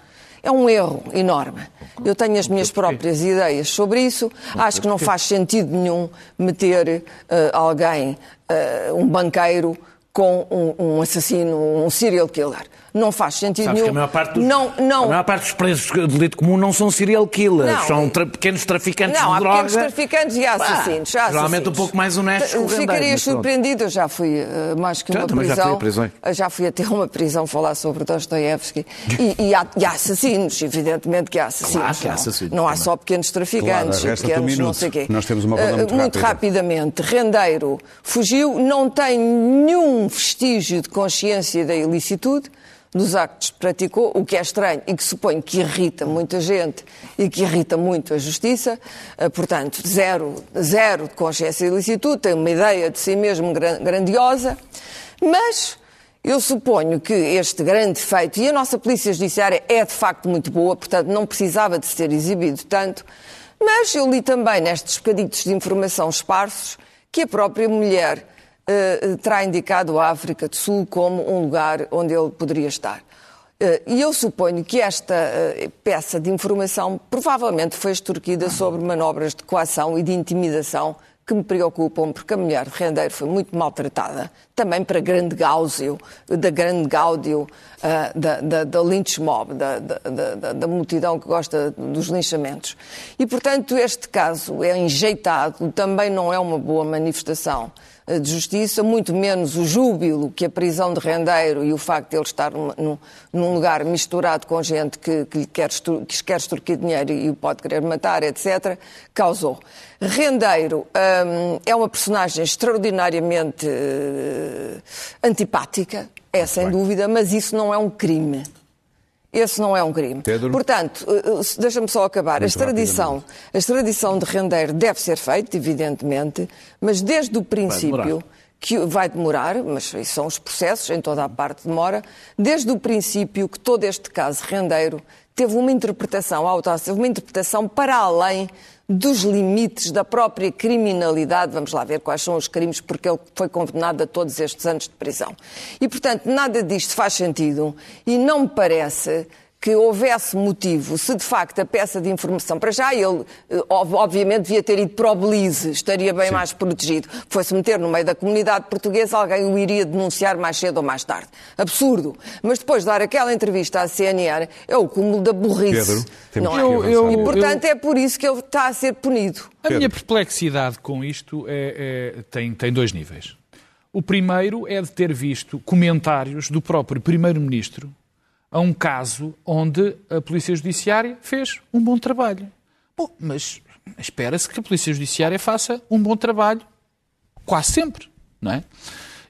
Speaker 2: É um erro enorme. Eu tenho as minhas próprias ideias sobre isso. Acho que não faz sentido nenhum meter eh, alguém, eh, um banqueiro, com um, um assassino, um serial killer. Não faz sentido
Speaker 3: Sabes que
Speaker 2: nenhum.
Speaker 3: a maior parte dos,
Speaker 2: não, não,
Speaker 3: a maior parte dos presos de delito comum não são serial killers,
Speaker 2: Não.
Speaker 3: são tra- pequenos traficantes
Speaker 2: Não,
Speaker 3: de
Speaker 2: há
Speaker 3: droga.
Speaker 2: pequenos traficantes e há assassinos. há
Speaker 3: geralmente um pouco mais honestos que o Rendeiro,
Speaker 2: Ficarias
Speaker 3: mas pronto.
Speaker 2: surpreendido, eu já fui eh, mais que
Speaker 3: Já,
Speaker 2: uma
Speaker 3: já
Speaker 2: prisão.
Speaker 3: prisões.
Speaker 2: Eu Já fui até uma prisão falar sobre Dostoiévski. E, e há, e há assassinos, evidentemente que há assassinos.
Speaker 3: Claro que há
Speaker 2: não.
Speaker 3: assassinos
Speaker 2: Não há
Speaker 3: também.
Speaker 2: só pequenos traficantes,
Speaker 1: Claro, resta-te um
Speaker 2: pequenos não sei quê.
Speaker 1: Nós temos uma ronda
Speaker 2: Eh,
Speaker 1: muito rápida.
Speaker 2: rapidamente, Rendeiro fugiu, não tem nenhum vestígio de consciência da ilicitude dos actos que praticou, o que é estranho e que suponho que irrita muita gente e que irrita muito a justiça. Eh, Portanto, zero, zero de consciência ilicitude, tem uma ideia de si mesmo gran- grandiosa, mas eu suponho que este grande feito, e a nossa Polícia Judiciária é de facto muito boa, portanto não precisava de ser exibido tanto, mas eu li também nestes bocaditos de informação esparsos que a própria mulher terá indicado a África do Sul como um lugar onde ele poderia estar. Eh, E eu suponho que esta eh, peça de informação provavelmente foi extorquida sobre manobras de coação e de intimidação que me preocupam, porque a mulher de Rendeiro foi muito maltratada, também para grande gáudio, da grande gáudio da, da, da lynch mob, da, da, da, multidão que gosta dos linchamentos. E, portanto, este caso é enjeitado, também não é uma boa manifestação eh, de justiça, muito menos o júbilo que a prisão de rendeiro e o facto de ele estar num, num lugar misturado com gente que, que lhe quer, que lhe quer extorquir dinheiro e o pode querer matar, etc., causou. Rendeiro hum, é uma personagem extraordinariamente eh, antipática, é sem dúvida, mas isso não é um crime. Esse não é um crime.
Speaker 1: Pedro?
Speaker 2: Portanto, eh, eh, deixa-me só acabar. a extradição, a extradição de rendeiro deve ser feita, evidentemente, mas desde o princípio que vai demorar, mas isso são os processos, em toda a parte demora, desde o princípio que todo este caso rendeiro teve uma interpretação audácia, uma interpretação para além dos limites da própria criminalidade. Vamos lá ver quais são os crimes, porque ele foi condenado a todos estes anos de prisão. E, portanto, nada disto faz sentido e não me parece que houvesse motivo, se de facto a peça de informação, para já ele, eh, ob- obviamente, devia ter ido para o Belize, estaria bem mais protegido. Foi-se meter no meio da comunidade portuguesa, alguém o iria denunciar mais cedo ou mais tarde. Absurdo. Mas depois de dar aquela entrevista à CNN, é o cúmulo da burrice.
Speaker 1: Pedro, temos
Speaker 2: não
Speaker 1: que
Speaker 2: é?
Speaker 5: Eu- eu-
Speaker 2: E, portanto, é por isso que ele está a ser punido.
Speaker 5: A
Speaker 1: Pedro.
Speaker 5: minha perplexidade com isto é- é- tem, tem dois níveis. O primeiro é de ter visto comentários do próprio Primeiro-Ministro a um caso onde a Polícia Judiciária fez um bom trabalho. Bom, mas espera-se que a Polícia Judiciária faça um bom trabalho quase sempre, não é?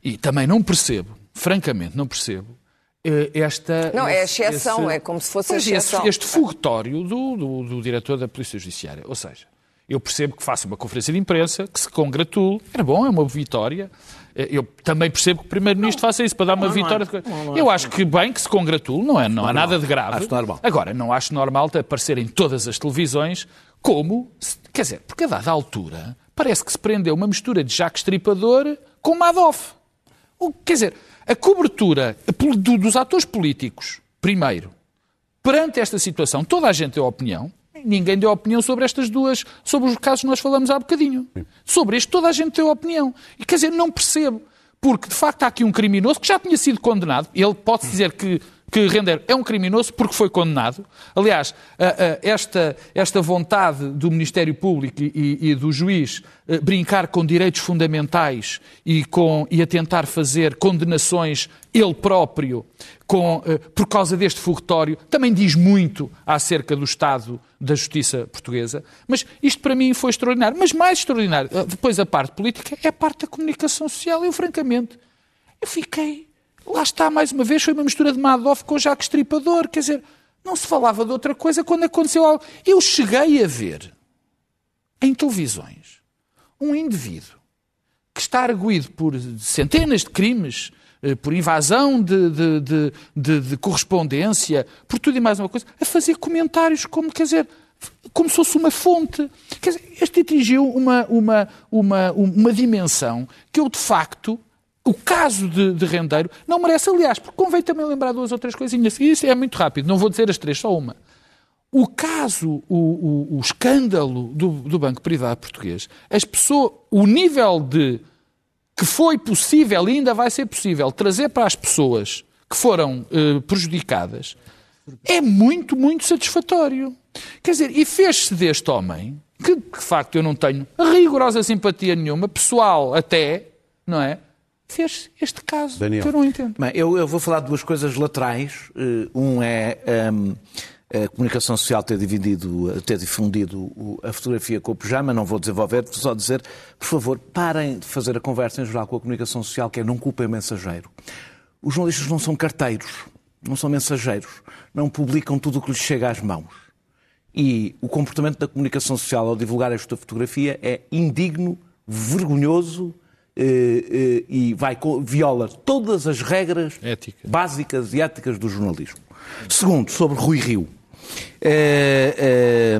Speaker 5: E também não percebo, francamente, não percebo eh, esta...
Speaker 2: Não, é
Speaker 5: esse-
Speaker 2: exceção,
Speaker 5: esse-
Speaker 2: é como se fosse
Speaker 5: Pois, esse-
Speaker 2: exceção.
Speaker 5: Este fogotório do, do, do diretor da Polícia Judiciária. Ou seja, eu percebo que faça uma conferência de imprensa, que se congratule, era bom, é uma vitória. Eh, Eu também percebo que o Primeiro-Ministro faça isso para dar uma
Speaker 3: não é.
Speaker 5: vitória.
Speaker 3: Não, não é.
Speaker 5: eu acho que bem que se congratule, não, é, não há nada de grave.
Speaker 3: Acho normal.
Speaker 5: Agora, não acho normal de aparecer em todas as televisões como. se- Quer dizer, porque a dada altura parece que se prendeu uma mistura de Jacques Stripador com Madoff. Quer dizer, a cobertura dos atores políticos, primeiro, perante esta situação, toda a gente deu opinião. Ninguém deu opinião sobre estas duas, sobre os casos que nós falamos há bocadinho. Sobre este, toda a gente deu opinião. E quer dizer, não percebo. Porque, de facto, há aqui um criminoso que já tinha sido condenado. Ele pode dizer que, que Render é um criminoso porque foi condenado. Aliás, esta, esta vontade do Ministério Público e, e do juiz eh, brincar com direitos fundamentais e, com, e a tentar fazer condenações ele próprio com, eh, por causa deste fogotório, também diz muito acerca do estado da justiça portuguesa. Mas isto para mim foi extraordinário. Mas mais extraordinário, eh, depois a parte política, é a parte da comunicação social. Eu, francamente, eu fiquei Lá está, mais uma vez, foi uma mistura de Madoff com Jacques Stripador. Quer dizer, não se falava de outra coisa quando aconteceu algo. Eu cheguei a ver em televisões um indivíduo que está arguído por centenas de crimes, eh, por invasão de, de, de, de, de correspondência, por tudo e mais uma coisa, a fazer comentários como, quer dizer, como se fosse uma fonte. Quer dizer, este atingiu uma, uma, uma, uma dimensão que eu, de facto, o caso de, de, Rendeiro não merece, aliás, porque convém também lembrar duas ou três coisinhas. E isso é muito rápido, não vou dizer as três, só uma. O caso, o, o, o escândalo do, do, Banco Privado Português, as pessoas, o nível de que foi possível e ainda vai ser possível trazer para as pessoas que foram eh, prejudicadas é muito, muito satisfatório. Quer dizer, e fez-se deste homem, que de facto eu não tenho rigorosa simpatia nenhuma, pessoal até, não é? Fez este caso, Daniel. que eu não entendo.
Speaker 3: Bem, eu, eu, vou falar de duas coisas laterais. Eh, um é um, a comunicação social ter dividido, ter difundido a fotografia com o pijama, não vou desenvolver, vou só dizer, por favor, parem de fazer a conversa em geral com a comunicação social, que é não culpem o mensageiro. Os jornalistas não são carteiros, não são mensageiros, não publicam tudo o que lhes chega às mãos. E o comportamento da comunicação social ao divulgar esta fotografia é indigno, vergonhoso, e vai, viola todas as regras Ética. básicas e éticas do jornalismo. Segundo, sobre Rui Rio. Eh,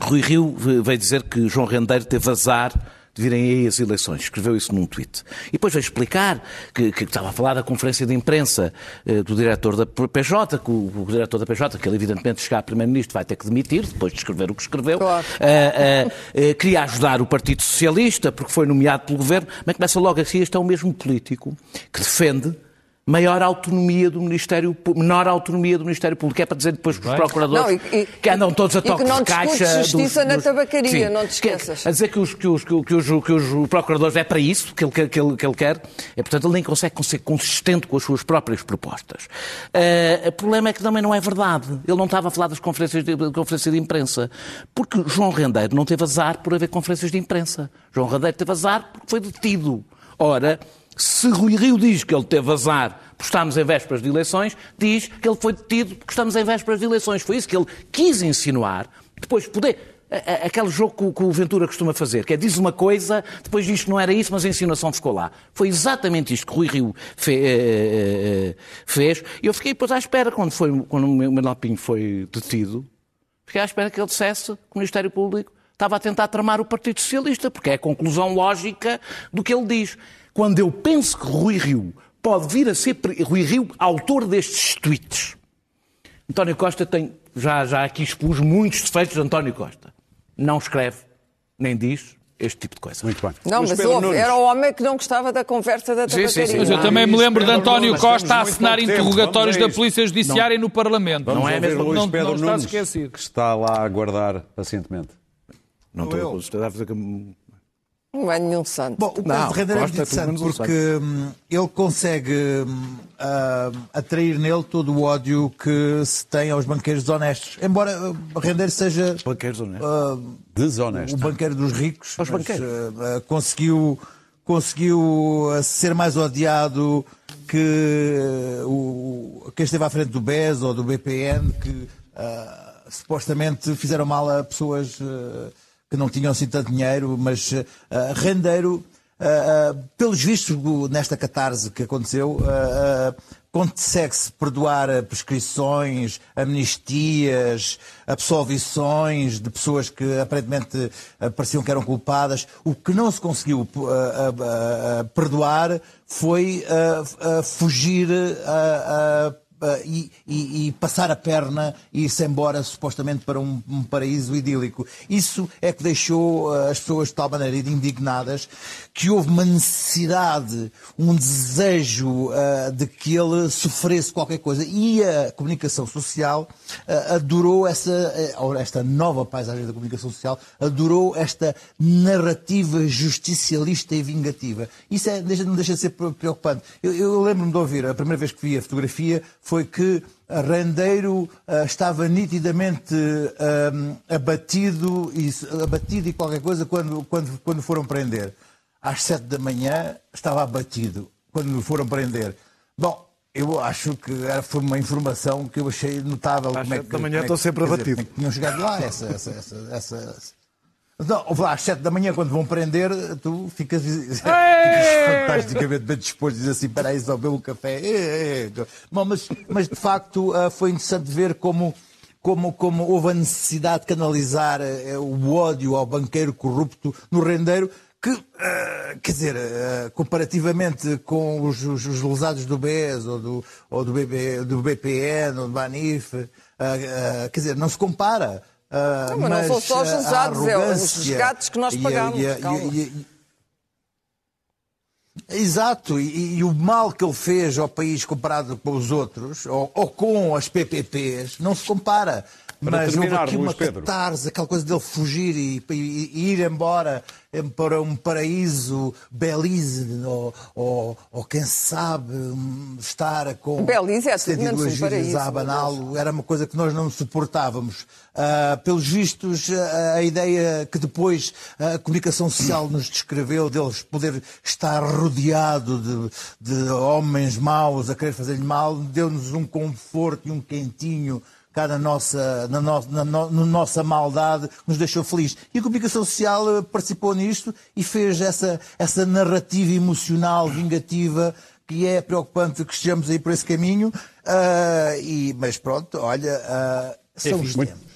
Speaker 3: Rui Rio veio dizer que João Rendeiro teve azar virem aí as eleições. Escreveu isso num tweet. E depois veio explicar que, que estava a falar da conferência de imprensa eh, do diretor da PJ, que o, o, diretor da PJ, que ele evidentemente chegar a Primeiro-Ministro vai ter que demitir, depois de escrever o que escreveu. Claro. Uh, uh, uh, queria ajudar o Partido Socialista, porque foi nomeado pelo Governo, mas começa logo assim, este é o mesmo político que defende maior autonomia do Ministério menor autonomia do Ministério Público. É para dizer depois que os procuradores não, e, que andam todos a toque de caixa.
Speaker 2: justiça dos, na tabacaria, sim, não te esqueças.
Speaker 3: Que, a dizer que os, que, os, que, os, que, os, procuradores é para isso que ele, que ele, que ele quer. E, portanto, ele nem consegue ser consistente com as suas próprias propostas. Uh, o problema é que também não é verdade. Ele não estava a falar das conferências de, de, conferência de imprensa. Porque João Rendeiro não teve azar por haver conferências de imprensa. João Rendeiro teve azar porque foi detido. Ora, se Rui Rio diz que ele teve azar porque estamos em vésperas de eleições, diz que ele foi detido porque estamos em vésperas de eleições. Foi isso que ele quis insinuar. Depois poder. Aquele jogo que o Ventura costuma fazer, que é diz uma coisa, depois diz que não era isso, mas a insinuação ficou lá. Foi exatamente isto que Rui Rio eh, eh, eh, fez. E eu fiquei depois à espera, quando, foi, quando o Manuel Pinho foi detido, fiquei à espera que ele dissesse que o Ministério Público estava a tentar tramar o Partido Socialista, porque é a conclusão lógica do que ele diz. Quando eu penso que Rui Rio pode vir a ser Rui Rio autor destes tweets. António Costa tem, já, já aqui expus muitos defeitos de António Costa. Não escreve, nem diz, este tipo de coisa.
Speaker 1: Muito bem.
Speaker 2: Não, mas houve, era o homem que não gostava da conversa da tabacaria. Sim, sim, sim.
Speaker 5: Mas eu também me lembro de António Costa a assinar interrogatórios da Polícia Judiciária não. no Parlamento.
Speaker 1: Vamos não é mesmo? Luís não, Pedro não está esquecido. que está lá a aguardar pacientemente.
Speaker 3: Não, não estou a fazer
Speaker 2: não é nenhum santo.
Speaker 6: Bom, o de Render é interessante porque hum, ele consegue hum, uh, atrair nele todo o ódio que se tem aos banqueiros honestos. Embora uh, Render seja.
Speaker 3: Banqueiros honestos. Uh,
Speaker 1: Desonesto.
Speaker 6: O banqueiro dos ricos.
Speaker 3: Os banqueiros.
Speaker 6: Uh, conseguiu, conseguiu ser mais odiado que o, quem esteve à frente do BES ou do BPN, que supostamente fizeram mal a pessoas que não tinham assim tanto dinheiro, mas uh, rendeiro, uh, uh, pelos vistos nesta catarse que aconteceu, consegue-se perdoar prescrições, amnistias, absolvições de pessoas que aparentemente pareciam que eram culpadas. O que não se conseguiu perdoar foi fugir uh, e, e, e, passar a perna e ir-se embora supostamente para um, um, paraíso idílico. Isso é que deixou uh, as pessoas de tal maneira indignadas que houve uma necessidade, um desejo uh, de que ele sofresse qualquer coisa. E a comunicação social adorou essa, esta nova paisagem da comunicação social, adorou esta narrativa justicialista e vingativa. Isso é, não deixa de ser preocupante. Eu, eu lembro-me de ouvir, a primeira vez que vi a fotografia foi que Rendeiro uh, estava nitidamente uh, abatido, e, abatido e qualquer coisa quando, quando, quando foram prender. Às sete da manhã estava abatido quando foram prender. Bom, eu acho que foi uma informação que eu achei notável.
Speaker 3: Às sete é da manhã é estou sempre abatido.
Speaker 6: tinham chegado lá essa, essa, essa, essa não, às 7 da manhã, quando vão prender, tu ficas, (laughs) ficas fantasticamente bem disposto, dizer assim: para aí, só beber um café. Bom, mas, mas de facto ah, foi interessante ver como, como, como houve a necessidade de canalizar eh, o ódio ao banqueiro corrupto no rendeiro que, uh, quer dizer, uh, comparativamente com os, os, os lesados do BES ou do, ou do, BB, do BPN ou do Banif, quer dizer, não se compara.
Speaker 2: Uh, não, mas, mas, não são só os usados, é os resgates que nós pagamos.
Speaker 6: Exato, e, e, o mal que ele fez ao país comparado com os outros, ou, ou com as PPPs, não se compara.
Speaker 1: Para
Speaker 6: mas
Speaker 1: terminar,
Speaker 6: houve aqui uma catarse, aquela coisa dele fugir e, e, e, ir embora para um paraíso Belize, ou, ou, ou quem sabe estar com
Speaker 2: Belize é 72
Speaker 6: dias a abaná-lo, era uma coisa que nós não suportávamos. Uh, pelos vistos, uh, a ideia que depois a comunicação social nos descreveu deles poder estar rodeado de, de homens maus a querer fazer-lhe mal, deu-nos um conforto e um quentinho cá na nossa, na, no, na, no, na nossa maldade, nos deixou felizes. E a comunicação social eh, participou nisto e fez essa, essa narrativa emocional, vingativa, que é preocupante que estejamos aí por esse caminho. Uh, e, mas pronto, olha, uh, são os tempos.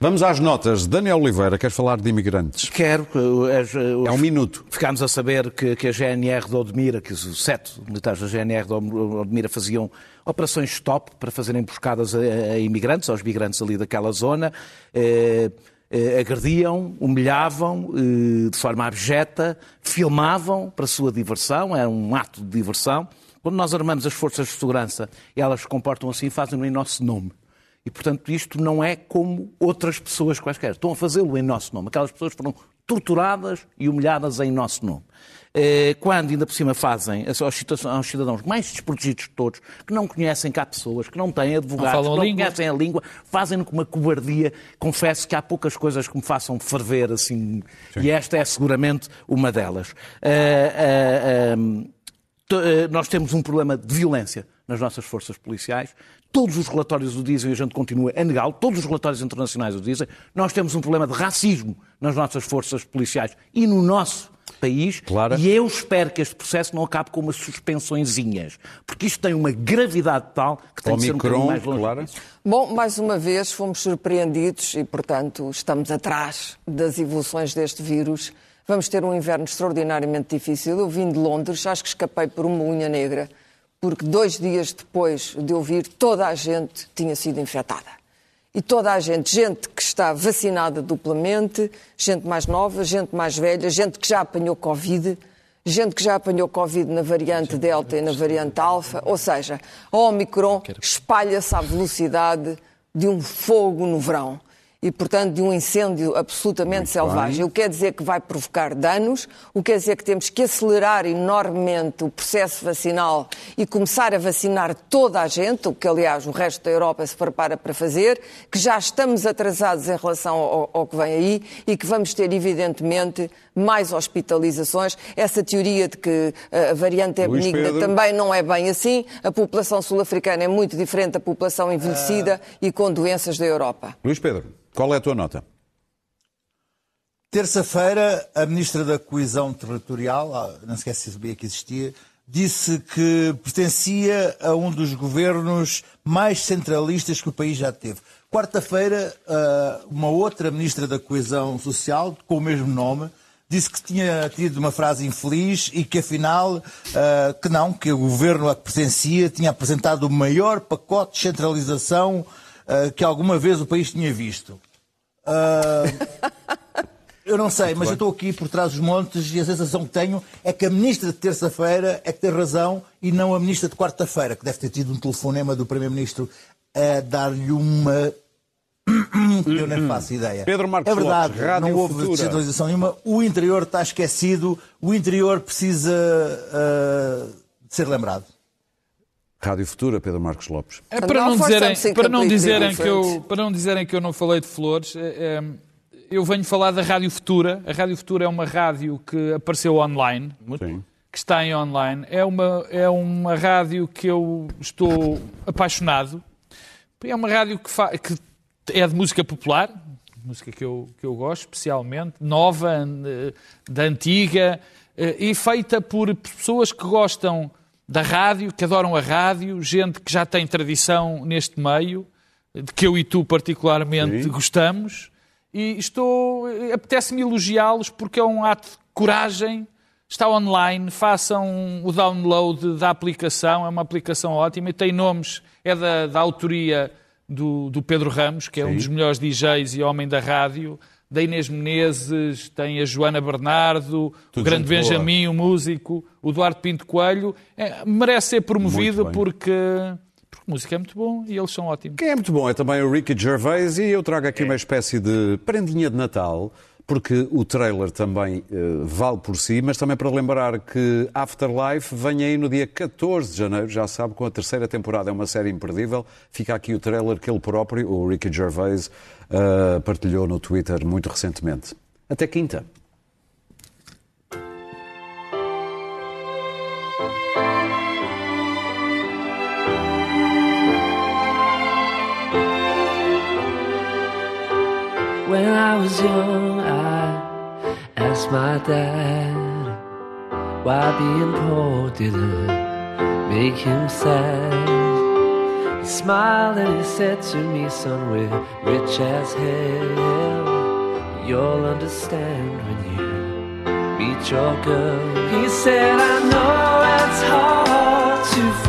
Speaker 1: Vamos às notas. Daniel Oliveira, quer falar de imigrantes?
Speaker 3: Quero.
Speaker 1: É um minuto.
Speaker 3: Ficámos a saber que, que a GNR de Odmira, que os sete militares da GNR de Odmira faziam operações stop para fazerem emboscadas a, a imigrantes, aos migrantes ali daquela zona. Eh, eh, agrediam, humilhavam eh, de forma abjeta, filmavam para a sua diversão, era um ato de diversão. Quando nós armamos as forças de segurança, elas se comportam assim, fazem-no em nosso nome. E, portanto, isto não é como outras pessoas quaisquer. Estão a fazê-lo em nosso nome. Aquelas pessoas foram torturadas e humilhadas em nosso nome. Eh, quando ainda por cima fazem aos cidadãos mais desprotegidos de todos, que não conhecem cá pessoas, que não têm advogados, não que não conhecem a língua, fazem-no com uma cobardia. Confesso que há poucas coisas que me façam ferver assim, Sim. e esta é seguramente uma delas. Uh, uh, uh, nós temos um problema de violência nas nossas forças policiais. Todos os relatórios o dizem e a gente continua a negá-lo. Todos os relatórios internacionais o dizem. Nós temos um problema de racismo nas nossas forças policiais e no nosso país.
Speaker 1: Clara.
Speaker 3: E eu espero que este processo não acabe com umas suspensõezinhas, porque isto tem uma gravidade tal que tem
Speaker 1: Omicron,
Speaker 3: de ser um mais longe.
Speaker 1: Clara.
Speaker 2: Bom, mais uma vez fomos surpreendidos e, portanto, estamos atrás das evoluções deste vírus. Vamos ter um inverno extraordinariamente difícil. Eu vim de Londres, acho que escapei por uma unha negra porque dois dias depois de eu vir, toda a gente tinha sido infectada. E toda a gente, gente que está vacinada duplamente, gente mais nova, gente mais velha, gente que já apanhou Covid, gente que já apanhou Covid na variante Delta e na variante Alfa, ou seja, a Omicron espalha-se à velocidade de um fogo no verão e, portanto, de um incêndio absolutamente Muito selvagem. Bem. O que quer dizer que vai provocar danos, o que quer dizer que temos que acelerar enormemente o processo vacinal e começar a vacinar toda a gente, o que, aliás, o resto da Europa se prepara para fazer, que já estamos atrasados em relação ao, ao que vem aí e que vamos ter, evidentemente, mais hospitalizações. Essa teoria de que a variante é Luís benigna Pedro. também não é bem assim. A população sul-africana é muito diferente da população envelhecida ah. e com doenças da Europa.
Speaker 1: Luís Pedro. Qual é a tua nota?
Speaker 6: Terça-feira, a Ministra da Coesão Territorial, ah, não esquece se sabia que existia, disse que pertencia a um dos governos mais centralistas que o país já teve. Quarta-feira, ah, uma outra Ministra da Coesão Social, com o mesmo nome, disse que tinha tido uma frase infeliz e que afinal, uh, que não, que o governo a que presencia tinha apresentado o maior pacote de centralização uh, que alguma vez o país tinha visto. Uh, eu não sei, mas eu estou aqui por trás dos montes e a sensação que tenho é que a ministra de terça-feira é que tem razão e não a ministra de quarta-feira, que deve ter tido um telefonema do primeiro-ministro a dar-lhe uma (coughs) eu nem faço ideia.
Speaker 1: Pedro Marcos
Speaker 6: é verdade,
Speaker 1: Lopes,
Speaker 6: não houve
Speaker 1: Futura.
Speaker 6: descentralização nenhuma. O interior está esquecido, o interior precisa uh, de ser lembrado.
Speaker 1: Rádio Futura, Pedro Marcos Lopes.
Speaker 5: É para
Speaker 2: Não
Speaker 5: dizerem, para, não dizerem que eu, para não dizerem que eu não falei de flores, é, é, eu venho falar da Rádio Futura. A Rádio Futura é uma rádio que apareceu online,
Speaker 1: Sim.
Speaker 5: que está em online. É uma, é uma rádio que eu estou apaixonado. É uma rádio que, fa- que é de música popular, música que eu, que eu gosto especialmente, nova, eh, da antiga, eh, e feita por pessoas que gostam da rádio, que adoram a rádio, gente que já tem tradição neste meio, de que eu e tu particularmente
Speaker 1: Sim.
Speaker 5: gostamos, e estou, apetece-me elogiá-los porque é um ato de coragem, está online, façam o download da aplicação, é uma aplicação ótima e tem nomes, é da, da autoria do, do Pedro Ramos, que é um dos melhores DJs e homem da rádio, da Inês Menezes, tem a Joana Bernardo,
Speaker 1: Tudo
Speaker 5: o grande
Speaker 1: gente boa.
Speaker 5: Benjamin, o músico, o Eduardo Pinto Coelho, É, merece ser promovido porque, porque a música é muito bom e eles são ótimos.
Speaker 1: Quem é muito bom é também o Ricky Gervais e eu trago aqui uma espécie de prendinha de Natal, porque o trailer também eh, vale por si, mas também para lembrar que Afterlife vem aí no dia 14 de janeiro, já sabe, com a terceira temporada, é uma série imperdível. Fica aqui o trailer que ele próprio, o Ricky Gervais, eh, partilhou no Twitter muito recentemente. Até quinta.
Speaker 7: When I was young, asked my dad why being poor didn't make him sad. He smiled and he said to me, son, we're rich as hell. You'll understand when you meet your girl. He said, I know it's hard to